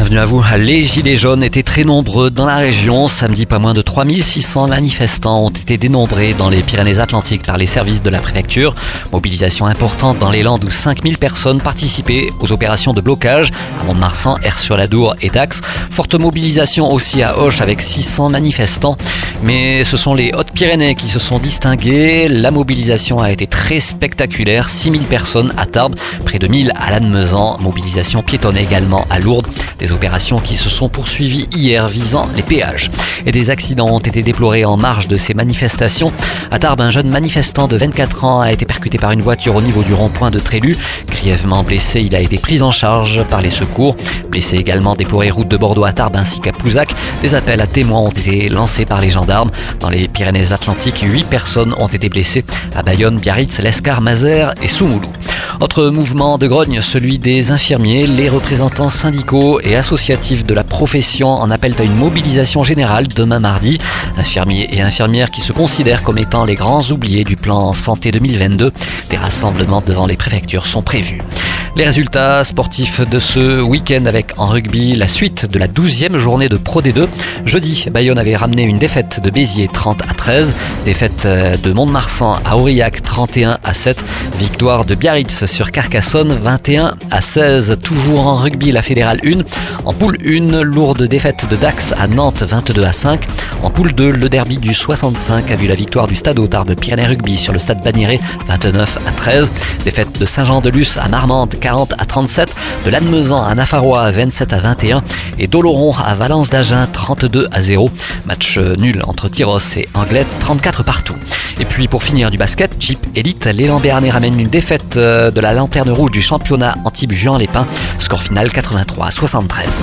Bienvenue à vous. Les Gilets jaunes étaient très nombreux dans la région. Samedi, pas moins de 3600 manifestants ont été dénombrés dans les Pyrénées-Atlantiques par les services de la préfecture. Mobilisation importante dans les Landes où 5000 personnes participaient aux opérations de blocage à Mont-de-Marsan, Air-sur-la-Dour et Dax. Forte mobilisation aussi à Auch avec 600 manifestants. Mais ce sont les Hautes-Pyrénées qui se sont distinguées. La mobilisation a été très spectaculaire. 6000 personnes à Tarbes, près de 1000 à Lannemezan. Mobilisation piétonne également à Lourdes. Des opérations qui se sont poursuivies hier visant les péages. Et des accidents ont été déplorés en marge de ces manifestations. À Tarbes, un jeune manifestant de 24 ans a été percuté par une voiture au niveau du rond-point de Trélu. Grièvement blessé, il a été pris en charge par les secours. Blessé également déploré route de Bordeaux à Tarbes ainsi qu'à Pouzac. Des appels à témoins ont été lancés par les gendarmes. Dans les Pyrénées-Atlantiques, 8 personnes ont été blessées à Bayonne, Biarritz, Lescar, Mazères et Soumoulou. Autre mouvement de grogne, celui des infirmiers. Les représentants syndicaux et associatifs de la profession en appellent à une mobilisation générale demain mardi. Infirmiers et infirmières qui se considèrent comme étant les grands oubliés du plan santé 2022. Des rassemblements devant les préfectures sont prévus. Les résultats sportifs de ce week-end avec en rugby la suite de la 12e journée de Pro D2. Jeudi, Bayonne avait ramené une défaite de Béziers 30 à 13, défaite de Mont-de-Marsan à Aurillac 31 à 7, victoire de Biarritz sur Carcassonne 21 à 16. Toujours en rugby, la fédérale 1. En poule 1, lourde défaite de Dax à Nantes 22 à 5. En poule 2, le derby du 65 a vu la victoire du Stade Tarbes Pyrénées Rugby sur le stade Bagnéré 29 à 13. Défaite de Saint-Jean-de-Luz à Marmande 40 à 37. De Lannemezan à Nafarois 27 à 21. Et d'Oloron à Valence d'Agen 32 à 0. Match nul entre Tyros et Anglette 34 partout. Et puis pour finir du basket, Jeep Elite, l'élan Béarnais ramène une défaite de la lanterne rouge du championnat Antibes Juan-les-Pins. Score final 83 à 73.